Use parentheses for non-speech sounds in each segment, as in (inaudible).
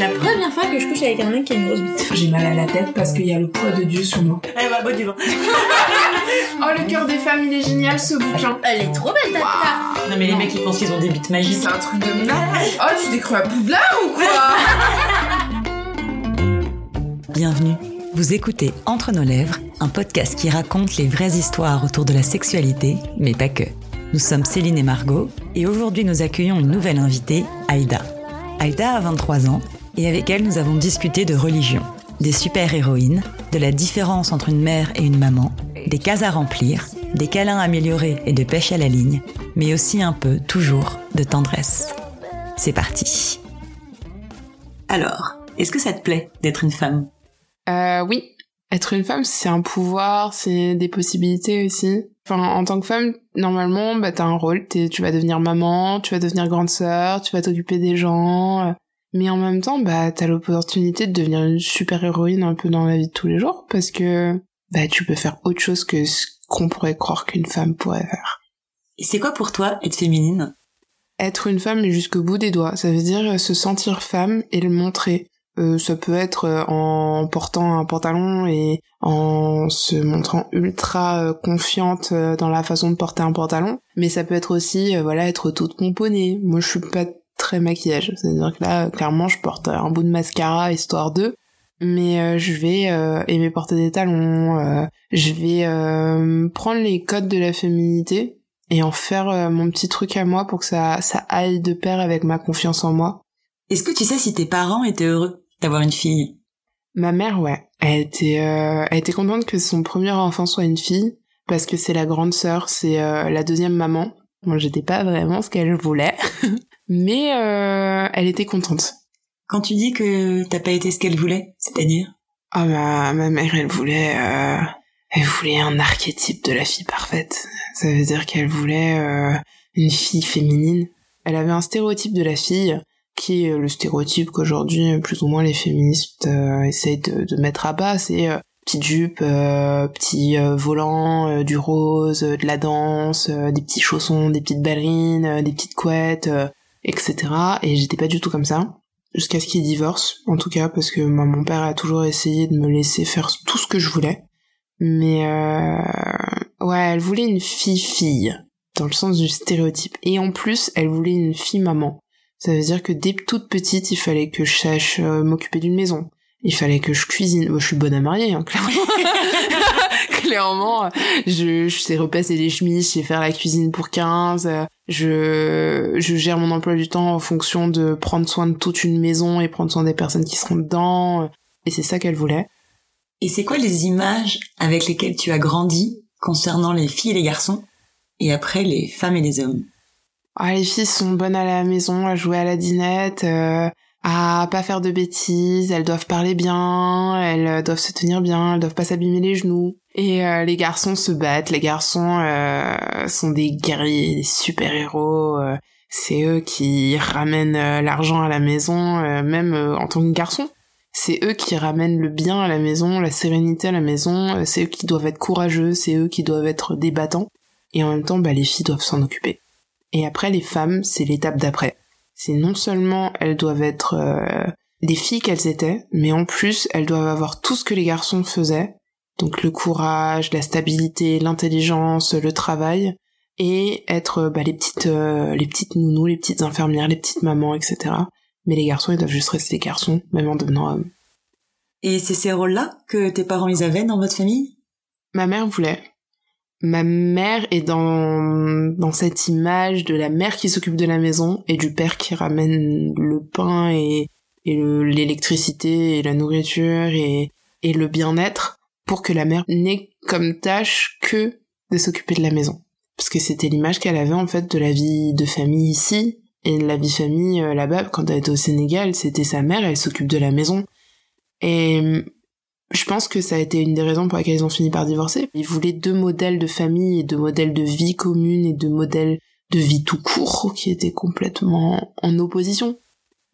la première fois que je couche avec un mec qui a une grosse bite. J'ai mal à la tête parce qu'il y a le poids de Dieu sur moi. Elle va boire du vin. oh, le cœur des femmes, il est génial ce bouquin. Elle est trop belle ta wow. Non mais les mecs ils pensent qu'ils ont des bites magiques. C'est un truc de malade. Oh, tu t'es cru à Poudlard ou quoi (laughs) Bienvenue. Vous écoutez Entre nos lèvres, un podcast qui raconte les vraies histoires autour de la sexualité, mais pas que. Nous sommes Céline et Margot, et aujourd'hui nous accueillons une nouvelle invitée, Aïda. Aïda a 23 ans, et avec elle nous avons discuté de religion, des super-héroïnes, de la différence entre une mère et une maman, des cases à remplir, des câlins améliorés et de pêche à la ligne, mais aussi un peu, toujours, de tendresse. C'est parti. Alors, est-ce que ça te plaît d'être une femme? Euh, oui. Être une femme, c'est un pouvoir, c'est des possibilités aussi. Enfin, en tant que femme, normalement, bah, t'as un rôle. tu vas devenir maman, tu vas devenir grande sœur, tu vas t'occuper des gens. Mais en même temps, bah, t'as l'opportunité de devenir une super héroïne un peu dans la vie de tous les jours parce que, bah, tu peux faire autre chose que ce qu'on pourrait croire qu'une femme pourrait faire. Et c'est quoi pour toi être féminine? Être une femme jusqu'au bout des doigts. Ça veut dire se sentir femme et le montrer. Euh, ça peut être euh, en portant un pantalon et en se montrant ultra euh, confiante dans la façon de porter un pantalon, mais ça peut être aussi voilà être toute pomponnée. Moi je suis pas très maquillage, c'est-à-dire que là clairement je porte un bout de mascara histoire de mais je vais aimer porter des talons, je vais prendre les codes de la féminité et en faire mon petit truc à moi pour que ça ça aille de pair avec ma confiance en moi. Est-ce que tu sais si tes parents étaient heureux d'avoir une fille? Ma mère, ouais. Elle était, euh, elle était contente que son premier enfant soit une fille parce que c'est la grande sœur, c'est euh, la deuxième maman. Moi, j'étais pas vraiment ce qu'elle voulait, (laughs) mais euh, elle était contente. Quand tu dis que t'as pas été ce qu'elle voulait, c'est-à-dire? Ah bah, ma mère, elle voulait, euh, elle voulait un archétype de la fille parfaite. Ça veut dire qu'elle voulait euh, une fille féminine. Elle avait un stéréotype de la fille qui est le stéréotype qu'aujourd'hui plus ou moins les féministes euh, essayent de, mettre à bas, c'est euh, petite jupe, euh, petit euh, volant, du rose, de la danse, des petits chaussons, des petites ballerines, des petites couettes, etc. Et j'étais pas du tout comme ça jusqu'à ce qu'il divorce, en tout cas parce que mon père a toujours essayé de me laisser faire tout ce que je voulais. Mais ouais, elle voulait une fille-fille, dans le sens du stéréotype. Et en plus, elle voulait une fille-maman. Ça veut dire que dès toute petite, il fallait que je sache euh, m'occuper d'une maison. Il fallait que je cuisine. je suis bonne à marier, hein, clairement. (laughs) clairement, je, je sais repasser les chemises, je sais faire la cuisine pour 15. Je, je gère mon emploi du temps en fonction de prendre soin de toute une maison et prendre soin des personnes qui seront dedans. Et c'est ça qu'elle voulait. Et c'est quoi les images avec lesquelles tu as grandi concernant les filles et les garçons et après les femmes et les hommes? Ah, les filles sont bonnes à la maison, à jouer à la dinette, euh, à pas faire de bêtises, elles doivent parler bien, elles euh, doivent se tenir bien, elles doivent pas s'abîmer les genoux. Et euh, les garçons se battent, les garçons sont des guerriers, des super-héros. c'est eux qui ramènent l'argent à la maison, même en tant que garçon. C'est eux qui ramènent le bien à la maison, la sérénité à la maison, c'est eux qui doivent être courageux, c'est eux qui doivent être débattants. Et en même temps, bah, les filles doivent s'en occuper. Et après, les femmes, c'est l'étape d'après. C'est non seulement elles doivent être euh, des filles qu'elles étaient, mais en plus, elles doivent avoir tout ce que les garçons faisaient. Donc le courage, la stabilité, l'intelligence, le travail, et être bah, les petites euh, les petites nounous, les petites infirmières, les petites mamans, etc. Mais les garçons, ils doivent juste rester garçons, même en devenant hommes. Et c'est ces rôles-là que tes parents ils avaient dans votre famille? Ma mère voulait ma mère est dans, dans cette image de la mère qui s'occupe de la maison et du père qui ramène le pain et, et l'électricité et la nourriture et, et le bien-être pour que la mère n'ait comme tâche que de s'occuper de la maison. Parce que c'était l'image qu'elle avait en fait de la vie de famille ici et de la vie famille euh, là-bas quand elle était au Sénégal, c'était sa mère, elle s'occupe de la maison. Et je pense que ça a été une des raisons pour lesquelles ils ont fini par divorcer. Ils voulaient deux modèles de famille et deux modèles de vie commune et deux modèles de vie tout court qui étaient complètement en opposition.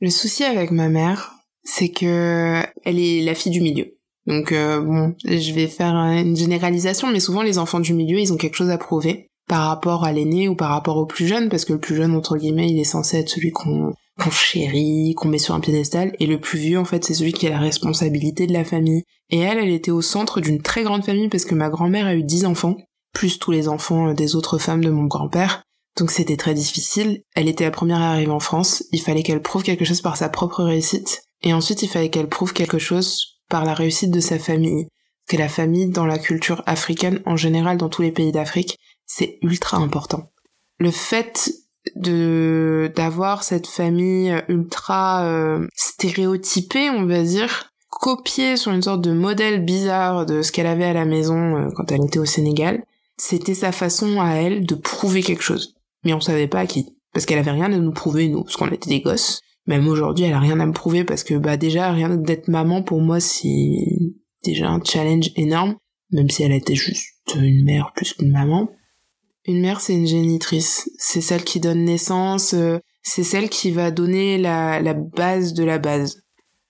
Le souci avec ma mère, c'est que elle est la fille du milieu. Donc euh, bon, je vais faire une généralisation, mais souvent les enfants du milieu, ils ont quelque chose à prouver par rapport à l'aîné ou par rapport au plus jeune, parce que le plus jeune, entre guillemets, il est censé être celui qu'on qu'on chérit, qu'on met sur un piédestal, et le plus vieux, en fait, c'est celui qui a la responsabilité de la famille. Et elle, elle était au centre d'une très grande famille parce que ma grand-mère a eu dix enfants, plus tous les enfants euh, des autres femmes de mon grand-père. Donc c'était très difficile. Elle était la première à arriver en France. Il fallait qu'elle prouve quelque chose par sa propre réussite. Et ensuite, il fallait qu'elle prouve quelque chose par la réussite de sa famille. Que la famille, dans la culture africaine, en général, dans tous les pays d'Afrique, c'est ultra important. Le fait de d'avoir cette famille ultra euh, stéréotypée, on va dire, copiée sur une sorte de modèle bizarre de ce qu'elle avait à la maison euh, quand elle était au Sénégal, c'était sa façon à elle de prouver quelque chose. Mais on savait pas à qui. Parce qu'elle avait rien à nous prouver, nous, parce qu'on était des gosses. Même aujourd'hui, elle a rien à me prouver parce que, bah, déjà, rien d'être maman, pour moi, c'est déjà un challenge énorme. Même si elle était juste une mère plus qu'une maman. Une mère, c'est une génitrice. C'est celle qui donne naissance, euh, c'est celle qui va donner la, la base de la base.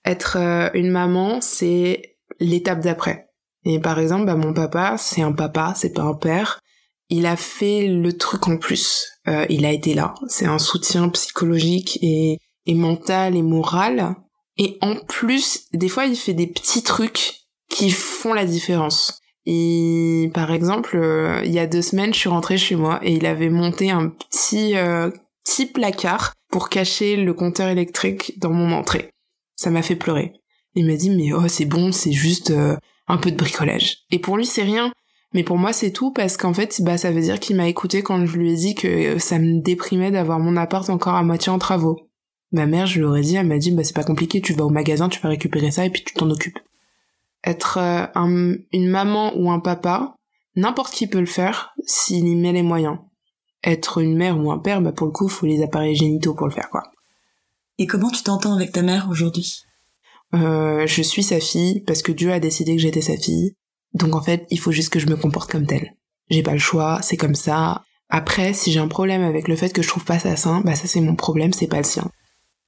Être euh, une maman, c'est l'étape d'après. Et par exemple, bah, mon papa, c'est un papa, c'est pas un père. Il a fait le truc en plus. Euh, il a été là. C'est un soutien psychologique et, et mental et moral. Et en plus, des fois, il fait des petits trucs qui font la différence. Et par exemple, euh, il y a deux semaines, je suis rentrée chez moi et il avait monté un petit euh, petit placard pour cacher le compteur électrique dans mon entrée. Ça m'a fait pleurer. Il m'a dit mais oh c'est bon, c'est juste euh, un peu de bricolage. Et pour lui c'est rien, mais pour moi c'est tout parce qu'en fait bah ça veut dire qu'il m'a écouté quand je lui ai dit que ça me déprimait d'avoir mon appart encore à moitié en travaux. Ma mère, je lui aurais dit, elle m'a dit bah c'est pas compliqué, tu vas au magasin, tu vas récupérer ça et puis tu t'en occupes être euh, une maman ou un papa, n'importe qui peut le faire s'il y met les moyens. Être une mère ou un père, bah pour le coup, faut les appareils génitaux pour le faire, quoi. Et comment tu t'entends avec ta mère aujourd'hui? Euh, Je suis sa fille parce que Dieu a décidé que j'étais sa fille. Donc en fait, il faut juste que je me comporte comme telle. J'ai pas le choix, c'est comme ça. Après, si j'ai un problème avec le fait que je trouve pas ça sain, bah ça c'est mon problème, c'est pas le sien.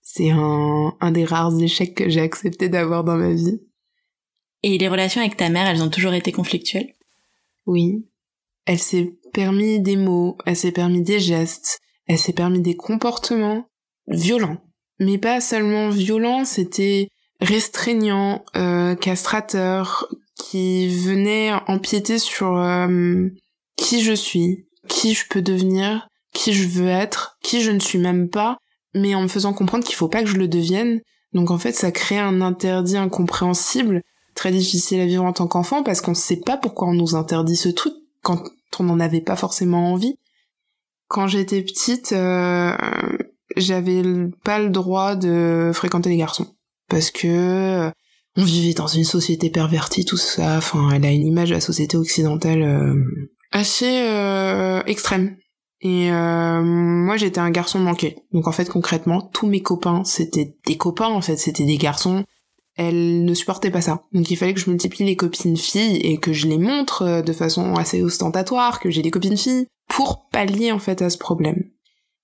C'est un, un des rares échecs que j'ai accepté d'avoir dans ma vie. Et les relations avec ta mère, elles ont toujours été conflictuelles? Oui. Elle s'est permis des mots, elle s'est permis des gestes, elle s'est permis des comportements violents. Mais pas seulement violents, c'était restreignant, euh, castrateur, qui venait empiéter sur euh, qui je suis, qui je peux devenir, qui je veux être, qui je ne suis même pas, mais en me faisant comprendre qu'il faut pas que je le devienne. Donc en fait, ça crée un interdit incompréhensible très difficile à vivre en tant qu'enfant parce qu'on ne sait pas pourquoi on nous interdit ce truc quand on n'en avait pas forcément envie. Quand j'étais petite, euh, j'avais pas le droit de fréquenter les garçons parce que euh, on vivait dans une société pervertie, tout ça. Enfin, elle a une image de la société occidentale euh, assez extrême. Et moi, j'étais un garçon manqué. Donc en fait, concrètement, tous mes copains, c'était des copains. En fait, c'était des garçons elle ne supportait pas ça. Donc il fallait que je multiplie les copines filles et que je les montre euh, de façon assez ostentatoire, que j'ai des copines filles, pour pallier en fait à ce problème.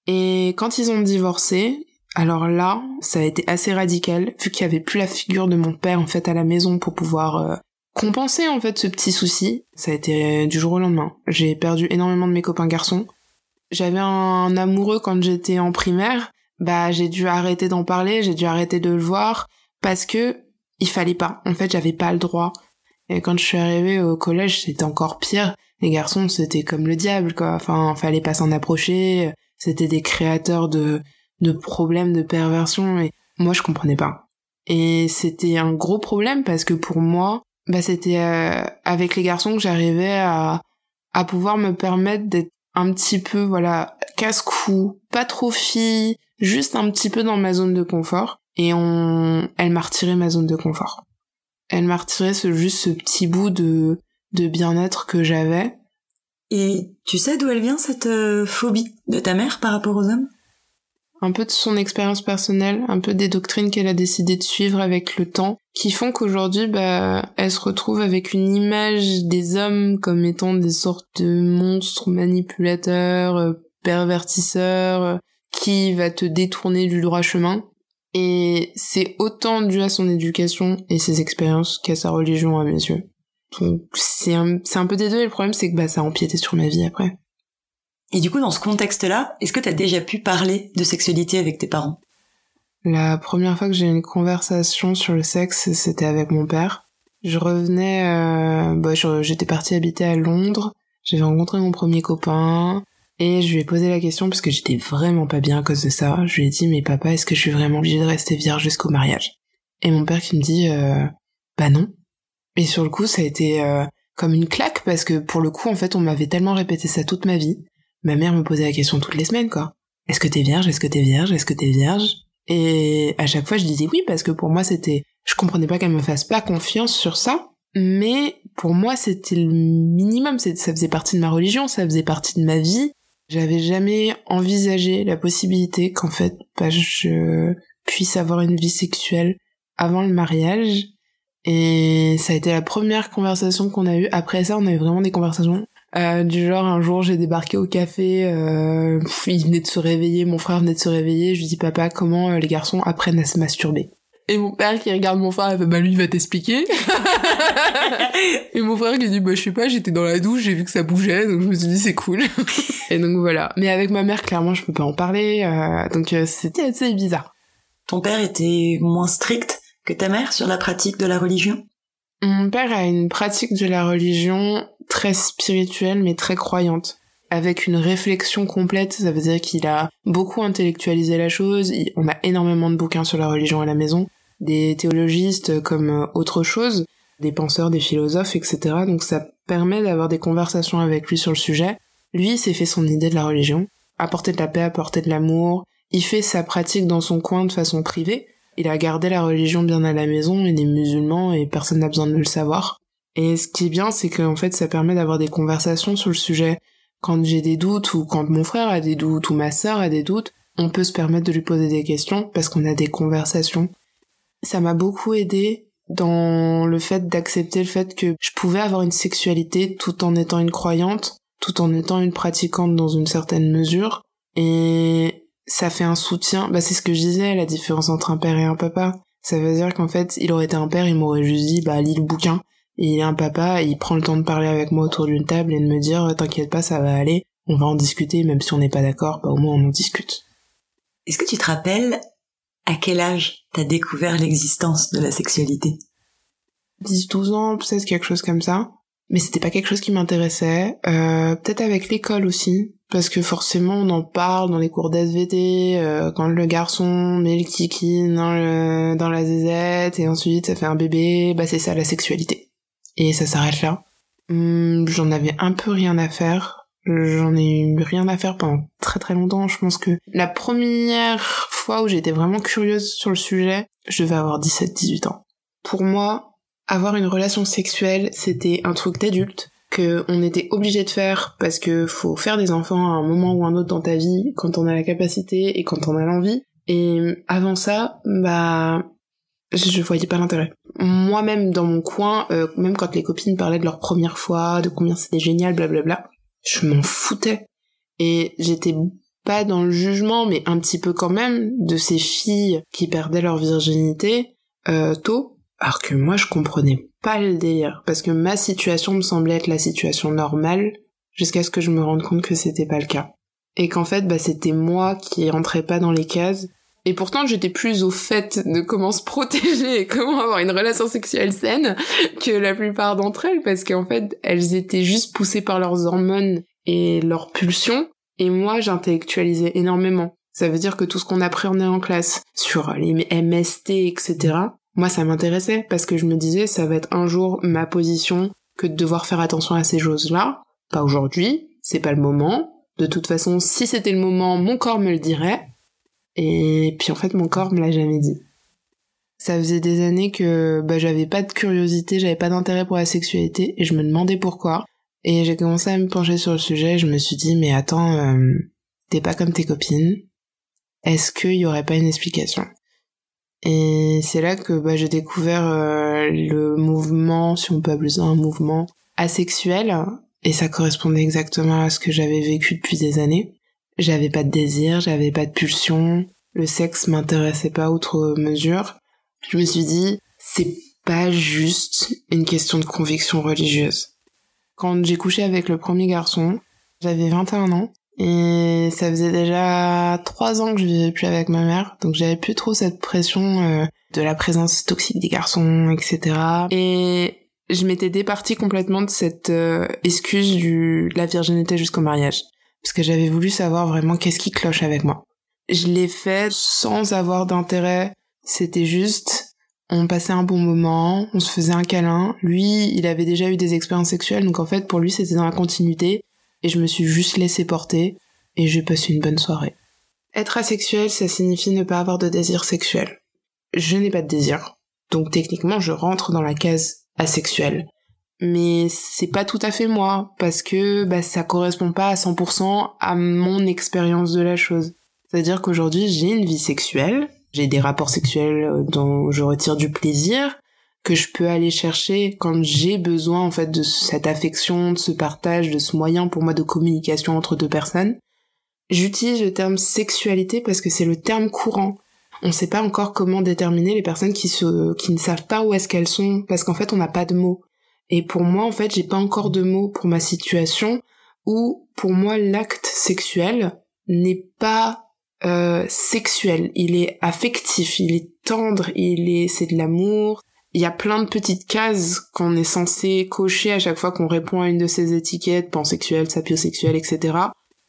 Et quand ils ont divorcé, alors là, ça a été assez radical, vu qu'il y avait plus la figure de mon père en fait à la maison pour pouvoir euh, compenser en fait ce petit souci. Ça a été du jour au lendemain. J'ai perdu énormément de mes copains garçons. J'avais un amoureux quand j'étais en primaire, bah j'ai dû arrêter d'en parler, j'ai dû arrêter de le voir parce que il fallait pas. En fait, j'avais pas le droit. Et quand je suis arrivée au collège, c'était encore pire. Les garçons, c'était comme le diable, quoi. Enfin, fallait pas s'en approcher. C'était des créateurs de, de problèmes, de perversion. Et moi, je comprenais pas. Et c'était un gros problème parce que pour moi, bah, c'était euh, avec les garçons que j'arrivais à, à pouvoir me permettre d'être un petit peu, voilà, casse-cou, pas trop fille, juste un petit peu dans ma zone de confort et on, elle m'a retiré ma zone de confort. Elle m'a retiré ce, juste ce petit bout de, de bien-être que j'avais. Et tu sais d'où elle vient cette euh, phobie de ta mère par rapport aux hommes? Un peu de son expérience personnelle, un peu des doctrines qu'elle a décidé de suivre avec le temps, qui font qu'aujourd'hui, bah, elle se retrouve avec une image des hommes comme étant des sortes de monstres manipulateurs, euh, pervertisseurs, euh, qui va te détourner du droit chemin. Et c'est autant dû à son éducation et ses expériences qu'à sa religion à mes yeux. Donc c'est un, c'est un peu des deux et le problème c'est que bah, ça a empiété sur ma vie après. Et du coup dans ce contexte-là, est-ce que t'as déjà pu parler de sexualité avec tes parents? La première fois que j'ai eu une conversation sur le sexe, c'était avec mon père. Je revenais, euh, bah, j'étais partie habiter à Londres. J'avais rencontré mon premier copain. Et je lui ai posé la question parce que j'étais vraiment pas bien à cause de ça. Je lui ai dit, mais papa, est-ce que je suis vraiment obligée de rester vierge jusqu'au mariage? Et mon père qui me dit, euh, bah non. Et sur le coup, ça a été euh, comme une claque parce que pour le coup, en fait, on m'avait tellement répété ça toute ma vie. Ma mère me posait la question toutes les semaines, quoi. Est-ce que t'es vierge? Est-ce que t'es vierge? Est-ce que t'es vierge? Et à chaque fois, je disais oui parce que pour moi, c'était, je comprenais pas qu'elle me fasse pas confiance sur ça. Mais pour moi, c'était le minimum. Ça faisait partie de ma religion, ça faisait partie de ma vie. J'avais jamais envisagé la possibilité qu'en fait, bah, je puisse avoir une vie sexuelle avant le mariage. Et ça a été la première conversation qu'on a eue. Après ça, on a eu vraiment des conversations euh, du genre un jour j'ai débarqué au café, euh, il venait de se réveiller, mon frère venait de se réveiller, je lui dis papa comment euh, les garçons apprennent à se masturber? Et mon père qui regarde mon frère, il fait bah lui il va t'expliquer. (laughs) et mon frère qui dit bah je sais pas, j'étais dans la douche, j'ai vu que ça bougeait, donc je me suis dit c'est cool. (laughs) et donc voilà. Mais avec ma mère clairement je peux pas en parler, euh, donc euh, c'était assez bizarre. Ton père était moins strict que ta mère sur la pratique de la religion? Mon père a une pratique de la religion très spirituelle mais très croyante avec une réflexion complète, ça veut dire qu'il a beaucoup intellectualisé la chose, on a énormément de bouquins sur la religion à la maison, des théologistes comme euh, autre chose, des penseurs, des philosophes, etc. Donc ça permet d'avoir des conversations avec lui sur le sujet. Lui, s'est fait son idée de la religion, apporter de la paix, apporter de l'amour, il fait sa pratique dans son coin de façon privée, il a gardé la religion bien à la maison, il est musulman et personne n'a besoin de le savoir. Et ce qui est bien, c'est qu'en fait, ça permet d'avoir des conversations sur le sujet. Quand j'ai des doutes, ou quand mon frère a des doutes, ou ma sœur a des doutes, on peut se permettre de lui poser des questions parce qu'on a des conversations. Ça m'a beaucoup aidé dans le fait d'accepter le fait que je pouvais avoir une sexualité tout en étant une croyante, tout en étant une pratiquante dans une certaine mesure. Et ça fait un soutien. Bah, c'est ce que je disais, la différence entre un père et un papa. Ça veut dire qu'en fait, il aurait été un père, il m'aurait juste dit, bah, lis le bouquin. Et il est un papa, il prend le temps de parler avec moi autour d'une table et de me dire t'inquiète pas, ça va aller, on va en discuter, même si on n'est pas d'accord, bah au moins on en discute. Est-ce que tu te rappelles à quel âge t'as découvert l'existence de la sexualité? 10-12 ans, peut-être quelque chose comme ça. Mais c'était pas quelque chose qui m'intéressait. Euh, peut-être avec l'école aussi. Parce que forcément on en parle dans les cours d'SVT, euh, quand le garçon met le kiki dans, la zézette et ensuite ça fait un bébé, bah c'est ça la sexualité et ça s'arrête là. Hum, j'en avais un peu rien à faire. J'en ai eu rien à faire pendant très très longtemps. Je pense que la première fois où j'étais vraiment curieuse sur le sujet, je devais avoir 17-18 ans. Pour moi, avoir une relation sexuelle, c'était un truc d'adulte que on était obligé de faire parce que faut faire des enfants à un moment ou un autre dans ta vie quand on a la capacité et quand on a l'envie. Et avant ça, bah je voyais pas l'intérêt. Moi-même dans mon coin, euh, même quand les copines parlaient de leur première fois, de combien c'était génial, blablabla, je m'en foutais. Et j'étais pas dans le jugement, mais un petit peu quand même, de ces filles qui perdaient leur virginité euh, tôt, alors que moi je comprenais pas le délire, parce que ma situation me semblait être la situation normale, jusqu'à ce que je me rende compte que c'était pas le cas. Et qu'en fait, bah, c'était moi qui rentrais pas dans les cases, et pourtant, j'étais plus au fait de comment se protéger et comment avoir une relation sexuelle saine que la plupart d'entre elles, parce qu'en fait, elles étaient juste poussées par leurs hormones et leurs pulsions. Et moi, j'intellectualisais énormément. Ça veut dire que tout ce qu'on apprenait en classe sur les MST, etc., moi, ça m'intéressait parce que je me disais, ça va être un jour ma position que de devoir faire attention à ces choses-là. Pas aujourd'hui, c'est pas le moment. De toute façon, si c'était le moment, mon corps me le dirait. Et puis en fait, mon corps me l'a jamais dit. Ça faisait des années que bah, j'avais pas de curiosité, j'avais pas d'intérêt pour la sexualité, et je me demandais pourquoi. Et j'ai commencé à me pencher sur le sujet, et je me suis dit, mais attends, euh, t'es pas comme tes copines. Est-ce qu'il y aurait pas une explication? Et c'est là que bah, j'ai découvert euh, le mouvement, si on peut appeler ça un mouvement, asexuel, et ça correspondait exactement à ce que j'avais vécu depuis des années. J'avais pas de désir, j'avais pas de pulsion, le sexe m'intéressait pas outre mesure. Je me suis dit, c'est pas juste une question de conviction religieuse. Quand j'ai couché avec le premier garçon, j'avais 21 ans, Et ça faisait déjà trois ans que je vivais plus avec ma mère, donc j'avais plus trop cette pression euh, de la présence toxique des garçons, etc. Et je m'étais départie complètement de cette euh, excuse du de la virginité jusqu'au mariage, parce que j'avais voulu savoir vraiment qu'est-ce qui cloche avec moi. Je l'ai fait sans avoir d'intérêt, c'était juste on passait un bon moment, on se faisait un câlin. Lui, il avait déjà eu des expériences sexuelles, donc en fait pour lui c'était dans la continuité et je me suis juste laissé porter et j'ai passé une bonne soirée. Être asexuel, ça signifie ne pas avoir de désir sexuel. Je n'ai pas de désir. Donc techniquement, je rentre dans la case asexuelle. Mais c'est pas tout à fait moi, parce que bah, ça correspond pas à 100% à mon expérience de la chose. C'est-à-dire qu'aujourd'hui, j'ai une vie sexuelle, j'ai des rapports sexuels dont je retire du plaisir, que je peux aller chercher quand j'ai besoin en fait de cette affection, de ce partage, de ce moyen pour moi de communication entre deux personnes. J'utilise le terme sexualité parce que c'est le terme courant. On ne sait pas encore comment déterminer les personnes qui se, qui ne savent pas où est-ce qu'elles sont parce qu'en fait on n'a pas de mots. Et pour moi en fait j'ai pas encore de mots pour ma situation où pour moi l'acte sexuel n'est pas euh, sexuel, il est affectif, il est tendre, il est c'est de l'amour, il y a plein de petites cases qu'on est censé cocher à chaque fois qu'on répond à une de ces étiquettes, pansexuel, sapiosexuel, etc.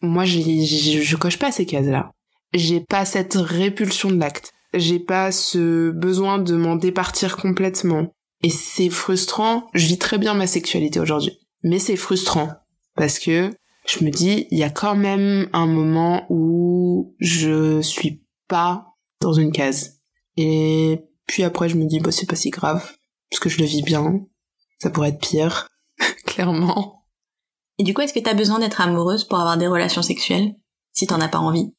Moi, je, je coche pas ces cases-là. J'ai pas cette répulsion de l'acte. J'ai pas ce besoin de m'en départir complètement. Et c'est frustrant. Je vis très bien ma sexualité aujourd'hui. Mais c'est frustrant. Parce que je me dis, il y a quand même un moment où je suis pas dans une case. Et puis après, je me dis, bah, c'est pas si grave, parce que je le vis bien. Ça pourrait être pire, (laughs) clairement. Et du coup, est-ce que t'as besoin d'être amoureuse pour avoir des relations sexuelles, si t'en as pas envie?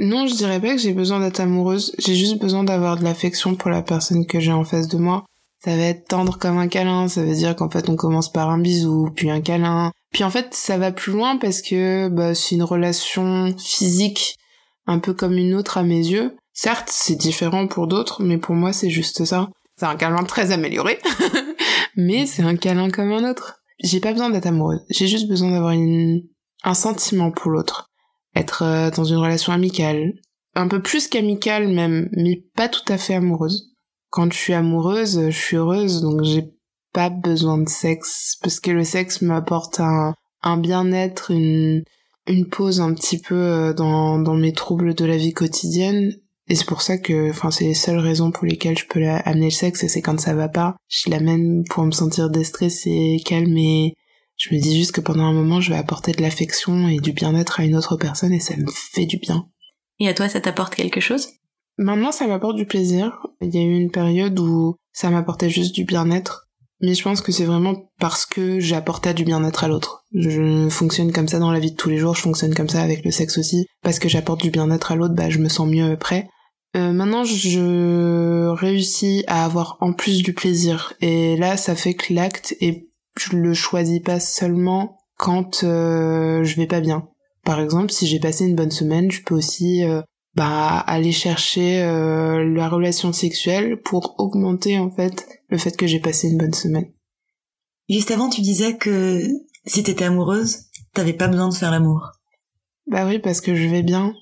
Non, je dirais pas que j'ai besoin d'être amoureuse. J'ai juste besoin d'avoir de l'affection pour la personne que j'ai en face de moi. Ça va être tendre comme un câlin, ça veut dire qu'en fait on commence par un bisou, puis un câlin. Puis en fait ça va plus loin parce que bah, c'est une relation physique un peu comme une autre à mes yeux. Certes, c'est différent pour d'autres, mais pour moi, c'est juste ça. C'est un câlin très amélioré, (laughs) mais c'est un câlin comme un autre. J'ai pas besoin d'être amoureuse, j'ai juste besoin d'avoir une... un sentiment pour l'autre. Être euh, dans une relation amicale, un peu plus qu'amicale même, mais pas tout à fait amoureuse. Quand je suis amoureuse, je suis heureuse, donc j'ai pas besoin de sexe, parce que le sexe m'apporte un, un bien-être, une, une pause un petit peu euh, dans, dans mes troubles de la vie quotidienne et c'est pour ça que, enfin, c'est les seules raisons pour lesquelles je peux amener le sexe, c'est quand ça va pas. Je l'amène pour me sentir déstressée, calme et je me dis juste que pendant un moment, je vais apporter de l'affection et du bien-être à une autre personne et ça me fait du bien. Et à toi, ça t'apporte quelque chose? Maintenant, ça m'apporte du plaisir. Il y a eu une période où ça m'apportait juste du bien-être. Mais je pense que c'est vraiment parce que j'apportais du bien-être à l'autre. Je fonctionne comme ça dans la vie de tous les jours, je fonctionne comme ça avec le sexe aussi. Parce que j'apporte du bien-être à l'autre, bah je me sens mieux après. Euh, maintenant, je réussis à avoir en plus du plaisir. Et là, ça fait que l'acte, et je le choisis pas seulement quand euh, je vais pas bien. Par exemple, si j'ai passé une bonne semaine, je peux aussi euh, bah, aller chercher euh, la relation sexuelle pour augmenter en fait le fait que j'ai passé une bonne semaine. Juste avant, tu disais que si t'étais amoureuse, t'avais pas besoin de faire l'amour. Bah oui, parce que je vais bien.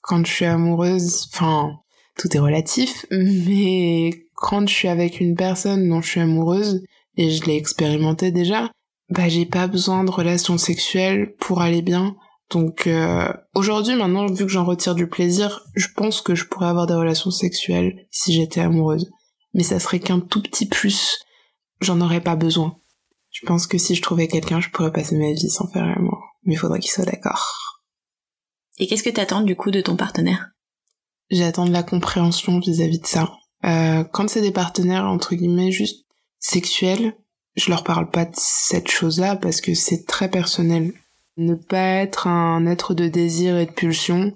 Quand je suis amoureuse, enfin, tout est relatif, (laughs) mais quand je suis avec une personne dont je suis amoureuse, et je l'ai expérimenté déjà, bah j'ai pas besoin de relations sexuelles pour aller bien. Donc euh, aujourd'hui maintenant, vu que j'en retire du plaisir, je pense que je pourrais avoir des relations sexuelles si j'étais amoureuse. Mais ça serait qu'un tout petit plus. J'en aurais pas besoin. Je pense que si je trouvais quelqu'un, je pourrais passer ma vie sans faire l'amour. Mais il faudrait qu'il soit d'accord. Et qu'est-ce que t'attends du coup de ton partenaire? J'attends de la compréhension vis-à-vis de ça. Euh, quand c'est des partenaires entre guillemets juste sexuels, je leur parle pas de cette chose-là parce que c'est très personnel. Ne pas être un être de désir et de pulsion,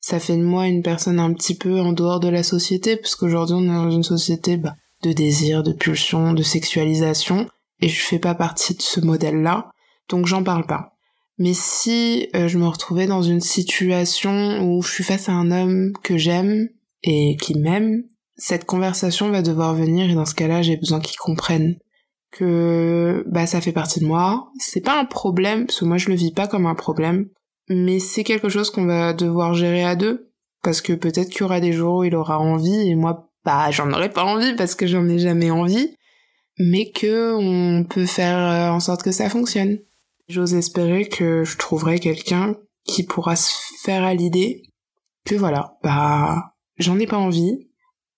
ça fait de moi une personne un petit peu en dehors de la société parce qu'aujourd'hui on est dans une société bah, de désir, de pulsion, de sexualisation et je fais pas partie de ce modèle-là, donc j'en parle pas. Mais si euh, je me retrouvais dans une situation où je suis face à un homme que j'aime et qui m'aime, cette conversation va devoir venir et dans ce cas-là, j'ai besoin qu'il comprenne que bah ça fait partie de moi. C'est pas un problème parce que moi je le vis pas comme un problème, mais c'est quelque chose qu'on va devoir gérer à deux, parce que peut-être qu'il y aura des jours où il aura envie, et moi, bah, j'en aurais pas envie parce que j'en ai jamais envie, mais que on peut faire euh, en sorte que ça fonctionne. J'ose espérer que je trouverai quelqu'un qui pourra se faire à l'idée que voilà, bah, j'en ai pas envie,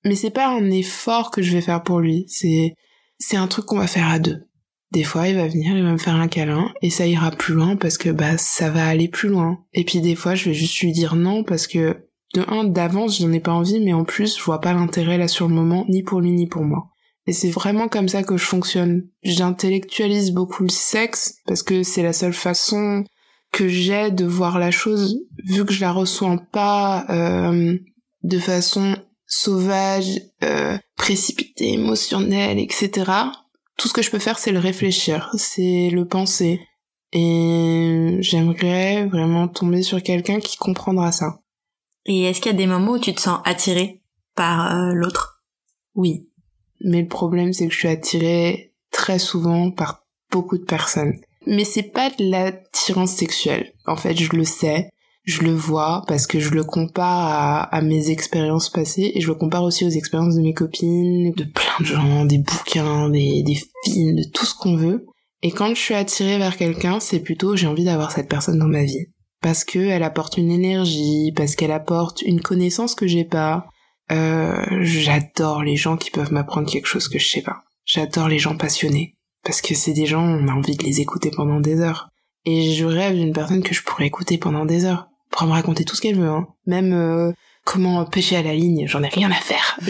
mais c'est pas un effort que je vais faire pour lui, c'est, c'est un truc qu'on va faire à deux. Des fois, il va venir, il va me faire un câlin, et ça ira plus loin parce que, bah, ça va aller plus loin. Et puis des fois, je vais juste lui dire non parce que, de un, d'avance, j'en ai pas envie, mais en plus, je vois pas l'intérêt là sur le moment, ni pour lui, ni pour moi. Et c'est vraiment comme ça que je fonctionne. J'intellectualise beaucoup le sexe parce que c'est la seule façon que j'ai de voir la chose, vu que je la ressens pas euh, de façon sauvage, euh, précipitée, émotionnelle, etc. Tout ce que je peux faire, c'est le réfléchir, c'est le penser. Et j'aimerais vraiment tomber sur quelqu'un qui comprendra ça. Et est-ce qu'il y a des moments où tu te sens attiré par euh, l'autre? Oui. Mais le problème, c'est que je suis attirée très souvent par beaucoup de personnes. Mais c'est pas de l'attirance sexuelle. En fait, je le sais, je le vois parce que je le compare à, mes expériences passées et je le compare aussi aux expériences de mes copines, de plein de gens, des bouquins, des, des films, de tout ce qu'on veut. Et quand je suis attirée vers quelqu'un, c'est plutôt j'ai envie d'avoir cette personne dans ma vie. Parce que elle apporte une énergie, parce qu'elle apporte une connaissance que j'ai pas, euh, j'adore les gens qui peuvent m'apprendre quelque chose que je sais pas. J'adore les gens passionnés. Parce que c'est des gens, on a envie de les écouter pendant des heures. Et je rêve d'une personne que je pourrais écouter pendant des heures. Pour me raconter tout ce qu'elle veut, hein. Même euh, comment pêcher à la ligne, j'en ai rien à faire. (laughs)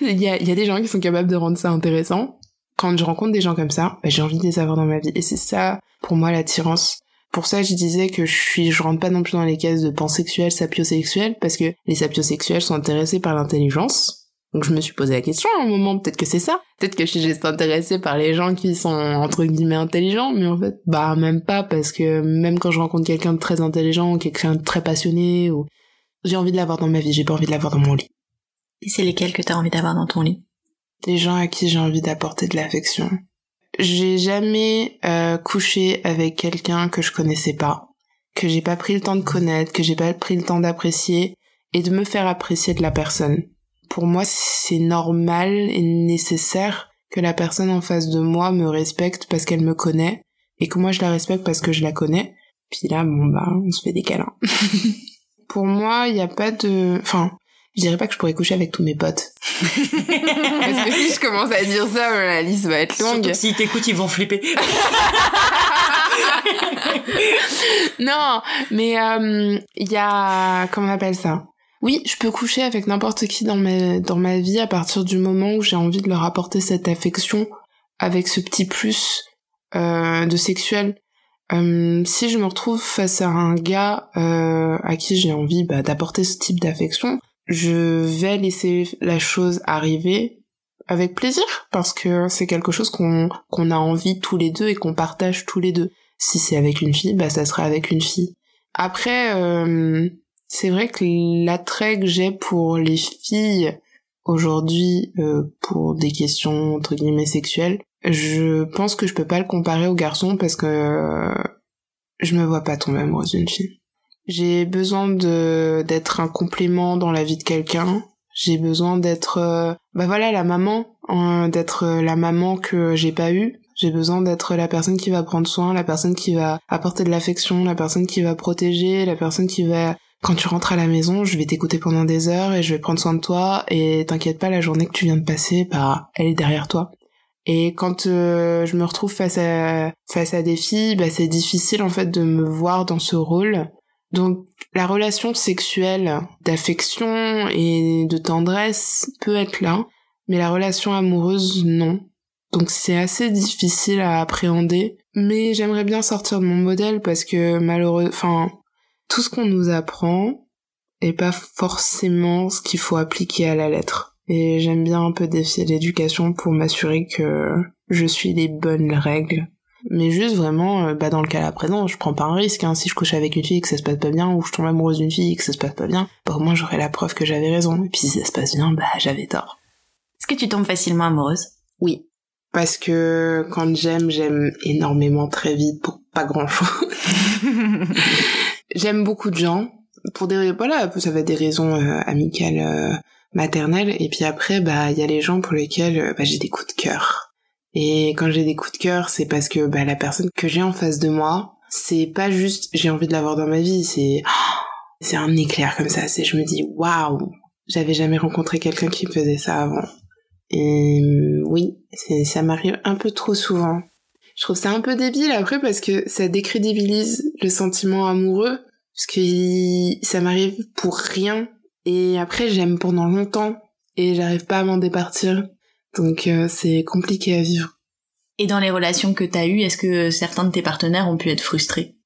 il, y a, il y a des gens qui sont capables de rendre ça intéressant. Quand je rencontre des gens comme ça, bah, j'ai envie de les avoir dans ma vie. Et c'est ça, pour moi, l'attirance. Pour ça, je disais que je suis, je rentre pas non plus dans les cases de pansexuel, sapiosexuel, parce que les sapiosexuels sont intéressés par l'intelligence. Donc je me suis posé la question à un moment, peut-être que c'est ça. Peut-être que je suis juste intéressée par les gens qui sont entre guillemets intelligents, mais en fait, bah même pas, parce que même quand je rencontre quelqu'un de très intelligent ou quelqu'un de très passionné, ou j'ai envie de l'avoir dans ma vie, j'ai pas envie de l'avoir dans mon lit. Et c'est lesquels que t'as envie d'avoir dans ton lit? Des gens à qui j'ai envie d'apporter de l'affection, j'ai jamais euh, couché avec quelqu'un que je connaissais pas, que j'ai pas pris le temps de connaître, que j'ai pas pris le temps d'apprécier et de me faire apprécier de la personne. Pour moi, c'est normal et nécessaire que la personne en face de moi me respecte parce qu'elle me connaît et que moi je la respecte parce que je la connais. Puis là, bon bah, on se fait des câlins. (laughs) Pour moi, il n'y a pas de, enfin, je dirais pas que je pourrais coucher avec tous mes potes. Parce que si je commence à dire ça, la liste va être longue. Surtout si t'écoutes, ils vont flipper. (laughs) non, mais il euh, y a comment on appelle ça? Oui, je peux coucher avec n'importe qui dans ma dans ma vie à partir du moment où j'ai envie de leur apporter cette affection avec ce petit plus euh, de sexuel. Euh, si je me retrouve face à un gars euh, à qui j'ai envie bah, d'apporter ce type d'affection, je vais laisser la chose arriver avec plaisir parce que c'est quelque chose qu'on qu'on a envie tous les deux et qu'on partage tous les deux. Si c'est avec une fille, bah ça sera avec une fille. Après, euh, c'est vrai que l'attrait que j'ai pour les filles aujourd'hui euh, pour des questions entre guillemets sexuelles, je pense que je peux pas le comparer aux garçons parce que euh, je me vois pas tomber amoureuse d'une fille. J'ai besoin de d'être un complément dans la vie de quelqu'un. J'ai besoin d'être euh, bah voilà la maman, hein, d'être la maman que j'ai pas eue. J'ai besoin d'être la personne qui va prendre soin, la personne qui va apporter de l'affection, la personne qui va protéger, la personne qui va quand tu rentres à la maison, je vais t'écouter pendant des heures et je vais prendre soin de toi et t'inquiète pas, la journée que tu viens de passer, bah elle est derrière toi. Et quand euh, je me retrouve face à face à des filles, bah c'est difficile en fait de me voir dans ce rôle donc la relation sexuelle d'affection et de tendresse peut être là, mais la relation amoureuse non. Donc c'est assez difficile à appréhender, mais j'aimerais bien sortir de mon modèle parce que malheureusement, enfin, tout ce qu'on nous apprend est pas forcément ce qu'il faut appliquer à la lettre. Et j'aime bien un peu défier l'éducation pour m'assurer que je suis les bonnes règles mais juste vraiment, euh, bah dans le cas à présent, je prends pas un risque. Hein. Si je couche avec une fille et que ça se passe pas bien, ou je tombe amoureuse d'une fille et que ça se passe pas bien, bah au moins j'aurai la preuve que j'avais raison. Et puis si ça se passe bien, bah j'avais tort. Est-ce que tu tombes facilement amoureuse? Oui. Parce que quand j'aime, j'aime énormément très vite pour pas grand chose. (laughs) J'aime beaucoup de gens pour des voilà, ça va être des raisons euh, amicales, euh, maternelles, et puis après bah il y a les gens pour lesquels euh, bah, j'ai des coups de cœur. Et quand j'ai des coups de cœur, c'est parce que bah, la personne que j'ai en face de moi, c'est pas juste j'ai envie de l'avoir dans ma vie, c'est (gasps) c'est un éclair comme ça. C'est je me dis waouh, j'avais jamais rencontré quelqu'un qui faisait ça avant. Et oui, ça m'arrive un peu trop souvent. Je trouve ça un peu débile après parce que ça décrédibilise le sentiment amoureux parce que ça m'arrive pour rien et après j'aime pendant longtemps et j'arrive pas à m'en départir. Donc euh, c'est compliqué à vivre. Et dans les relations que t'as eues, est-ce que certains de tes partenaires ont pu être frustrés?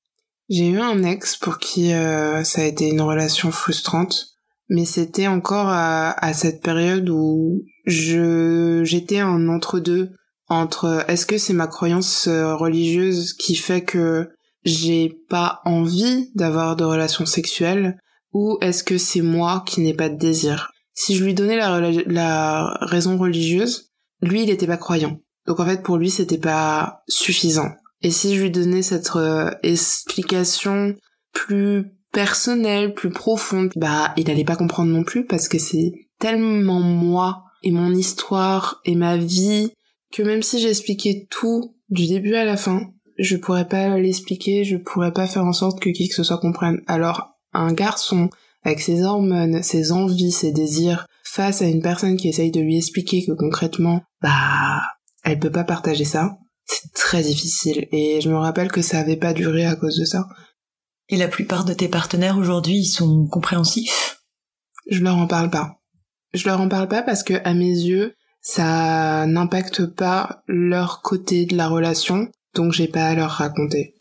J'ai eu un ex pour qui euh, ça a été une relation frustrante, mais c'était encore à, à, cette période où je j'étais en entre deux entre est-ce que c'est ma croyance euh, religieuse qui fait que j'ai pas envie d'avoir de relations sexuelles ou est-ce que c'est moi qui n'ai pas de désir? Si je lui donnais la, raison religieuse, lui il était pas croyant. Donc en fait pour lui c'était pas suffisant. Et si je lui donnais cette euh, explication plus personnelle, plus profonde, bah il allait pas comprendre non plus parce que c'est tellement moi et mon histoire et ma vie que même si j'expliquais tout du début à la fin, je pourrais pas l'expliquer, je pourrais pas faire en sorte que qui que ce soit comprenne. Alors, un garçon, avec ses hormones, ses envies, ses désirs, face à une personne qui essaye de lui expliquer que concrètement, bah, elle peut pas partager ça, c'est très difficile. Et je me rappelle que ça avait pas duré à cause de ça. Et la plupart de tes partenaires aujourd'hui, ils sont compréhensifs? Je leur en parle pas. Je leur en parle pas parce que, à mes yeux, ça n'impacte pas leur côté de la relation, donc j'ai pas à leur raconter.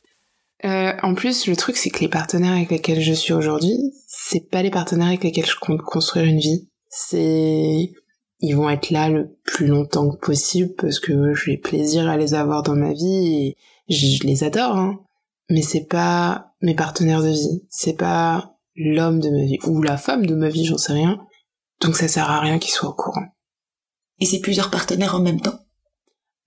Euh, en plus, le truc, c'est que les partenaires avec lesquels je suis aujourd'hui, c'est pas les partenaires avec lesquels je compte construire une vie. C'est, ils vont être là le plus longtemps que possible parce que j'ai plaisir à les avoir dans ma vie et je les adore, hein. Mais c'est pas mes partenaires de vie. C'est pas l'homme de ma vie ou la femme de ma vie, j'en sais rien. Donc ça sert à rien qu'ils soient au courant. Et c'est plusieurs partenaires en même temps?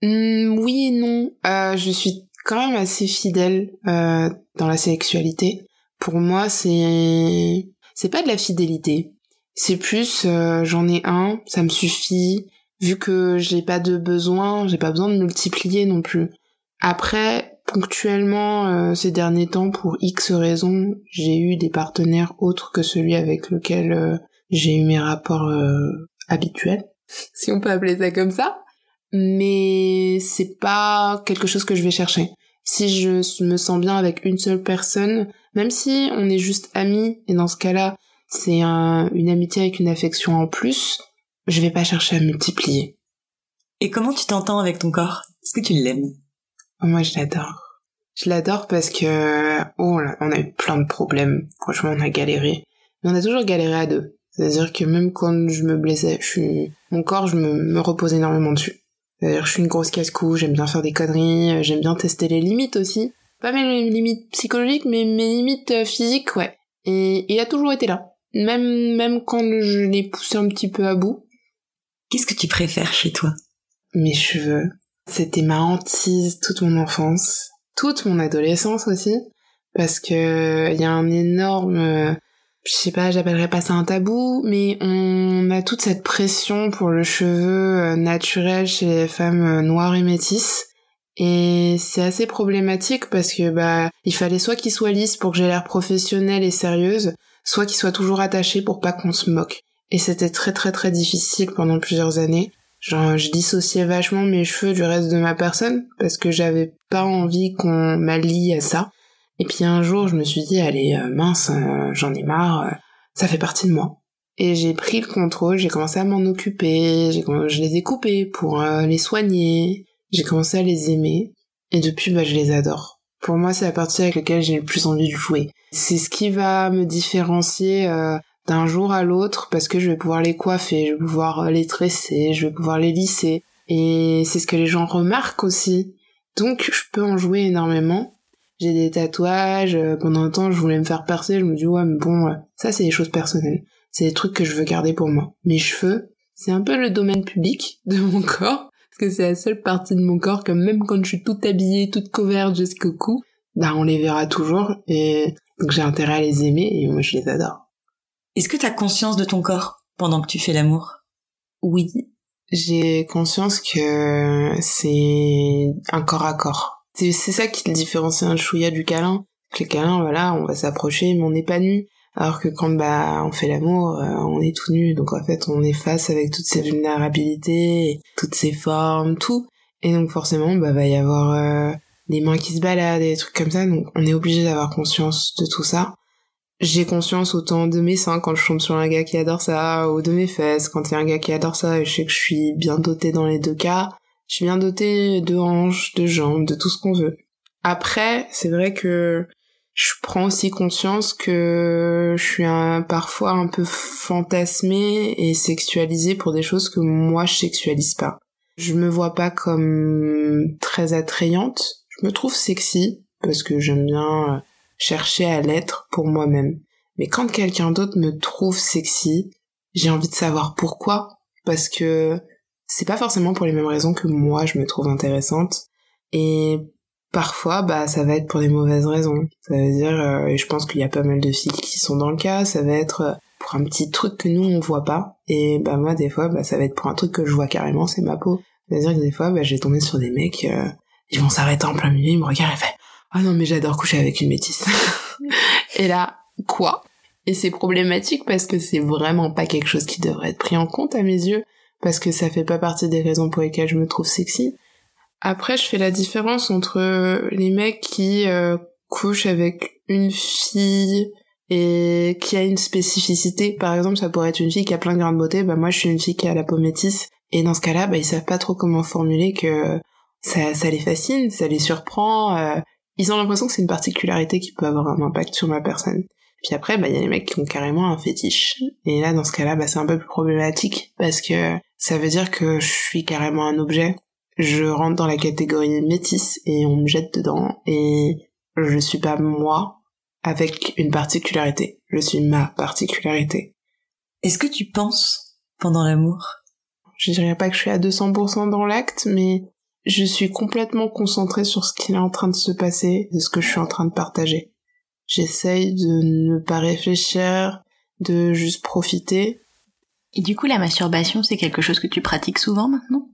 Mmh, Oui et non. Euh, je suis quand même assez fidèle euh, dans la sexualité. Pour moi, c'est c'est pas de la fidélité. C'est plus euh, j'en ai un, ça me suffit. Vu que j'ai pas de besoin, j'ai pas besoin de multiplier non plus. Après, ponctuellement, ces derniers temps, pour X raisons, j'ai eu des partenaires autres que celui avec lequel j'ai eu mes rapports habituels, (laughs) si on peut appeler ça comme ça mais c'est pas quelque chose que je vais chercher. Si je me sens bien avec une seule personne, même si on est juste amis, et dans ce cas-là, c'est une amitié avec une affection en plus, je vais pas chercher à multiplier. Et comment tu t'entends avec ton corps? Est-ce que tu l'aimes? Moi, je l'adore. Je l'adore parce que, oh là, on a eu plein de problèmes. Franchement, on a galéré. Mais on a toujours galéré à deux. C'est-à-dire que même quand je me blessais, je suis, mon corps, je me, me repose énormément dessus. D'ailleurs, je suis une grosse casse-cou, j'aime bien faire des conneries, euh, j'aime bien tester les limites aussi. Pas mes limites psychologiques, mais mes limites euh, physiques, ouais. Et il a toujours été là. Même, même quand je l'ai poussé un petit peu à bout. Qu'est-ce que tu préfères chez toi? Mes cheveux. C'était ma hantise toute mon enfance. Toute mon adolescence aussi. Parce que il y a un énorme euh, je sais pas, j'appellerais pas ça un tabou, mais on a toute cette pression pour le cheveu euh, naturel chez les femmes euh, noires et métisses. Et c'est assez problématique parce que bah il fallait soit qu'il soit lisse pour que j'ai l'air professionnelle et sérieuse, soit qu'il soit toujours attaché pour pas qu'on se moque. Et c'était très très très difficile pendant plusieurs années. Genre je dissociais vachement mes cheveux du reste de ma personne parce que j'avais pas envie qu'on m'allie à ça. Et puis un jour, je me suis dit, allez, euh, mince, euh, j'en ai marre, euh, ça fait partie de moi. Et j'ai pris le contrôle, j'ai commencé à m'en occuper, je les ai coupés pour les soigner, j'ai commencé à les aimer, et depuis, bah, je les adore. Pour moi, c'est la partie avec laquelle j'ai le plus envie de jouer. C'est ce qui va me différencier d'un jour à l'autre, parce que je vais pouvoir les coiffer, je vais pouvoir les tresser, je vais pouvoir les lisser. Et c'est ce que les gens remarquent aussi. Donc, je peux en jouer énormément j'ai des tatouages, euh, pendant un temps je voulais me faire percer, je me dis ouais mais bon, euh, ça c'est des choses personnelles. C'est des trucs que je veux garder pour moi. Mes cheveux, c'est un peu le domaine public (laughs) de mon corps, parce que c'est la seule partie de mon corps que même quand je suis toute habillée, toute couverte jusqu'au cou, bah on les verra toujours et donc j'ai intérêt à les aimer et moi je les adore. Est-ce que tu as conscience de ton corps pendant que tu fais l'amour? Oui, j'ai conscience que c'est un corps à corps. C'est ça qui différencie un chouïa du câlin. Que le câlin, voilà, on va s'approcher, mais on n'est pas nu. Alors que quand bah on fait l'amour, euh, on est tout nu, donc en fait on est face avec toutes ces vulnérabilités, toutes ces formes, tout. Et donc forcément, bah va y avoir euh, mains qui se baladent, des trucs comme ça. Donc on est obligé d'avoir conscience de tout ça. J'ai conscience autant de mes seins quand je tombe sur un gars qui adore ça, ou de mes fesses quand il y a un gars qui adore ça. Et je sais que je suis bien dotée dans les deux cas. Je suis bien dotée de hanches, de jambes, de tout ce qu'on veut. Après, c'est vrai que je prends aussi conscience que je suis parfois un peu fantasmée et sexualisée pour des choses que moi je sexualise pas. Je me vois pas comme très attrayante. Je me trouve sexy parce que j'aime bien euh, chercher à l'être pour moi-même. Mais quand quelqu'un d'autre me trouve sexy, j'ai envie de savoir pourquoi. Parce que c'est pas forcément pour les mêmes raisons que moi je me trouve intéressante. Et Parfois, bah, ça va être pour des mauvaises raisons. Ça veut dire, euh, et je pense qu'il y a pas mal de filles qui sont dans le cas, ça va être euh, pour un petit truc que nous on voit pas. Et bah moi, des fois, bah, ça va être pour un truc que je vois carrément, c'est ma peau. C'est-à-dire que des fois, bah, j'ai tombé sur des mecs, euh, ils vont s'arrêter en plein milieu, ils me regardent et font ah non mais j'adore coucher avec une métisse. (laughs) et là, quoi? Et c'est problématique parce que c'est vraiment pas quelque chose qui devrait être pris en compte à mes yeux, parce que ça fait pas partie des raisons pour lesquelles je me trouve sexy. Après, je fais la différence entre les mecs qui euh, couchent avec une fille et qui a une spécificité. Par exemple, ça pourrait être une fille qui a plein de grains de beauté. Bah moi, je suis une fille qui a la peau métisse. Et dans ce cas-là, bah ils savent pas trop comment formuler que ça, ça les fascine, ça les surprend. Euh, ils ont l'impression que c'est une particularité qui peut avoir un impact sur ma personne. Puis après, bah il y a les mecs qui ont carrément un fétiche. Et là, dans ce cas-là, bah c'est un peu plus problématique parce que ça veut dire que je suis carrément un objet je rentre dans la catégorie métisse et on me jette dedans et je suis pas moi avec une particularité. Je suis ma particularité. Est-ce que tu penses pendant l'amour? Je dirais pas que je suis à 200% dans l'acte, mais je suis complètement concentrée sur ce qui est en train de se passer, de ce que je suis en train de partager. J'essaye de ne pas réfléchir, de juste profiter. Et du coup, la masturbation, c'est quelque chose que tu pratiques souvent maintenant?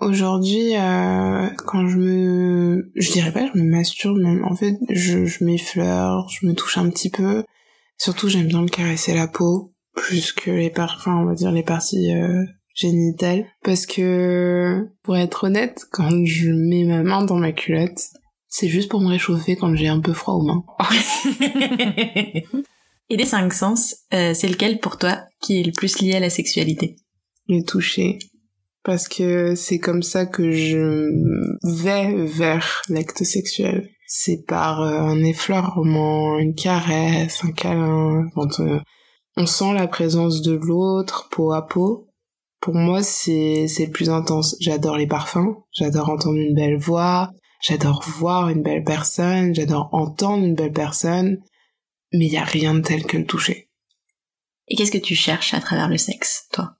Aujourd'hui, euh, quand je me, je dirais pas, je me masturbe, mais en fait, je, je m'effleure, je me touche un petit peu. Surtout, j'aime bien me caresser la peau plus que les parties, on va dire les parties euh, génitales, parce que, pour être honnête, quand je mets ma main dans ma culotte, c'est juste pour me réchauffer quand j'ai un peu froid aux mains. (laughs) Et des cinq sens, euh, c'est lequel pour toi qui est le plus lié à la sexualité Le toucher parce que c'est comme ça que je vais vers l'acte sexuel. C'est par euh, un effleurement, une caresse, un câlin, quand euh, on sent la présence de l'autre peau à peau. Pour moi, c'est le plus intense. J'adore les parfums, j'adore entendre une belle voix, j'adore voir une belle personne, j'adore entendre une belle personne, mais il y a rien de tel que le toucher. Et qu'est-ce que tu cherches à travers le sexe, toi?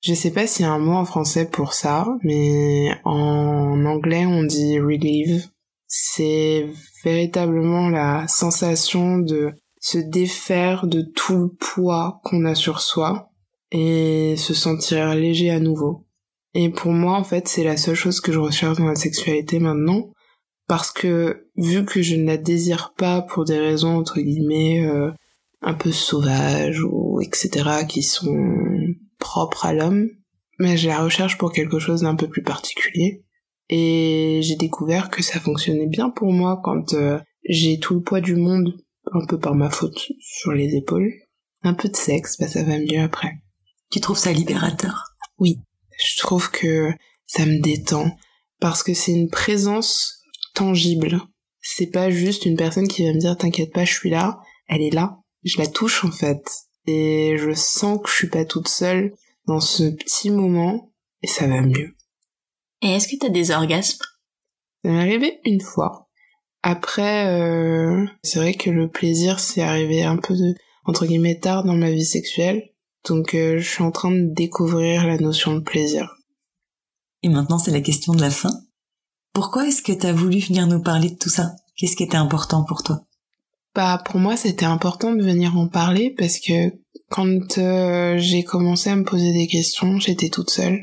Je sais pas s'il y a un mot en français pour ça, mais en anglais on dit relieve. C'est véritablement la sensation de se défaire de tout le poids qu'on a sur soi et se sentir léger à nouveau. Et pour moi, en fait, c'est la seule chose que je recherche dans la sexualité maintenant, parce que vu que je ne la désire pas pour des raisons entre guillemets euh, un peu sauvages ou etc. qui sont propre à l'homme, mais je la recherche pour quelque chose d'un peu plus particulier. Et j'ai découvert que ça fonctionnait bien pour moi quand euh, j'ai tout le poids du monde, un peu par ma faute, sur les épaules. Un peu de sexe, bah ça va mieux après. Tu trouves ça libérateur? Oui, je trouve que ça me détend parce que c'est une présence tangible. C'est pas juste une personne qui va me dire t'inquiète pas, je suis là, elle est là. Je la touche en fait et je sens que je suis pas toute seule dans ce petit moment et ça va mieux. Et est-ce que t'as des orgasmes? Ça m'est arrivé une fois. Après, euh, c'est vrai que le plaisir c'est arrivé un peu de, entre guillemets tard dans ma vie sexuelle, donc euh, je suis en train de découvrir la notion de plaisir. Et maintenant c'est la question de la fin. Pourquoi est-ce que t'as voulu venir nous parler de tout ça? Qu'est-ce qui était important pour toi? Bah pour moi c'était important de venir en parler parce que quand euh, j'ai commencé à me poser des questions, j'étais toute seule.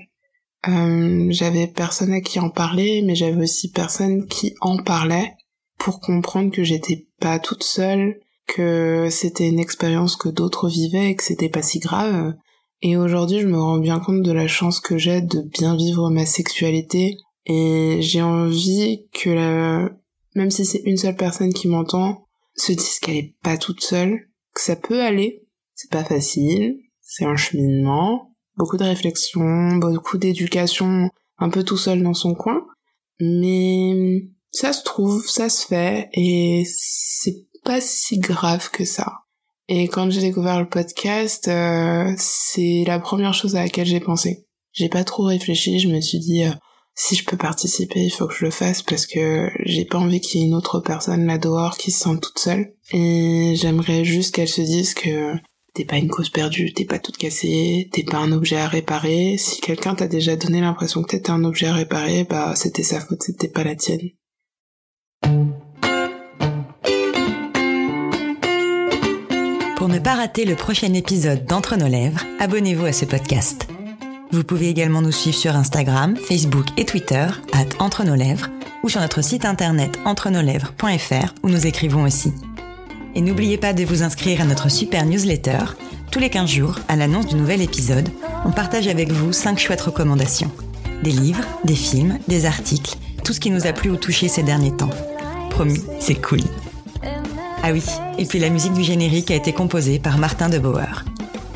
Euh, j'avais personne à qui en parler, mais j'avais aussi personne qui en parlait pour comprendre que j'étais pas toute seule, que c'était une expérience que d'autres vivaient et que c'était pas si grave. Et aujourd'hui, je me rends bien compte de la chance que j'ai de bien vivre ma sexualité et j'ai envie que la... même si c'est une seule personne qui m'entend, se dise qu'elle est pas toute seule, que ça peut aller. C'est pas facile, c'est un cheminement, beaucoup de réflexion, beaucoup d'éducation, un peu tout seul dans son coin. Mais ça se trouve, ça se fait, et c'est pas si grave que ça. Et quand j'ai découvert le podcast, euh, c'est la première chose à laquelle j'ai pensé. J'ai pas trop réfléchi, je me suis dit euh, si je peux participer, il faut que je le fasse parce que j'ai pas envie qu'il y ait une autre personne là dehors qui se sente toute seule. Et j'aimerais juste qu'elle se dise que t'es pas une cause perdue, t'es pas toute cassée, t'es pas un objet à réparer. Si quelqu'un t'a déjà donné l'impression que t'étais un objet à réparer, bah c'était sa faute, c'était pas la tienne. Pour ne pas rater le prochain épisode d'Entre nos lèvres, abonnez-vous à ce podcast. Vous pouvez également nous suivre sur Instagram, Facebook et Twitter, at Entre nos lèvres, ou sur notre site internet entrenoslèvres.fr où nous écrivons aussi. Et n'oubliez pas de vous inscrire à notre super newsletter. Tous les 15 jours, à l'annonce du nouvel épisode, on partage avec vous 5 chouettes recommandations. Des livres, des films, des articles, tout ce qui nous a plu ou touché ces derniers temps. Promis, c'est cool. Ah oui, et puis la musique du générique a été composée par Martin de Bauer.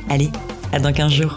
Allez, à dans 15 jours.